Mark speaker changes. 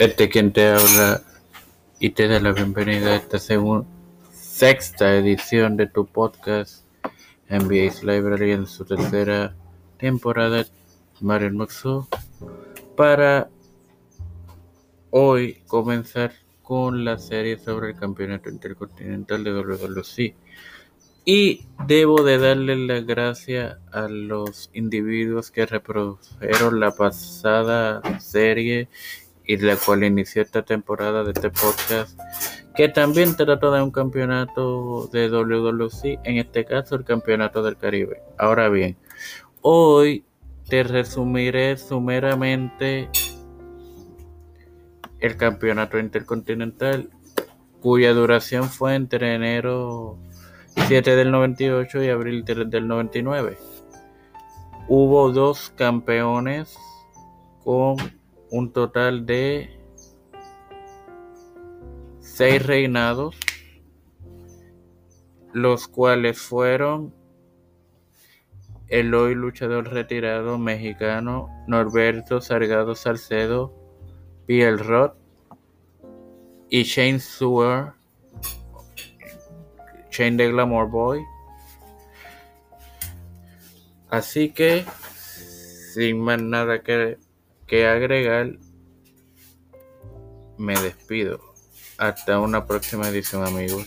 Speaker 1: Este quien te habla y te da la bienvenida a esta sexta edición de tu podcast MBA's Library en su tercera temporada Mario Moxu para hoy comenzar con la serie sobre el campeonato intercontinental de WWC y debo de darle las gracias a los individuos que reprodujeron la pasada serie y la cual inició esta temporada de este podcast, que también trata de un campeonato de WWC, en este caso el Campeonato del Caribe. Ahora bien, hoy te resumiré sumeramente el Campeonato Intercontinental, cuya duración fue entre enero 7 del 98 y abril 3 del 99. Hubo dos campeones con un total de seis reinados, los cuales fueron el hoy luchador retirado mexicano Norberto Salgado Salcedo, Pierre Roth y Shane Sewer, Shane de Glamour Boy. Así que, sin más nada que que agregar, me despido. Hasta una próxima edición amigos.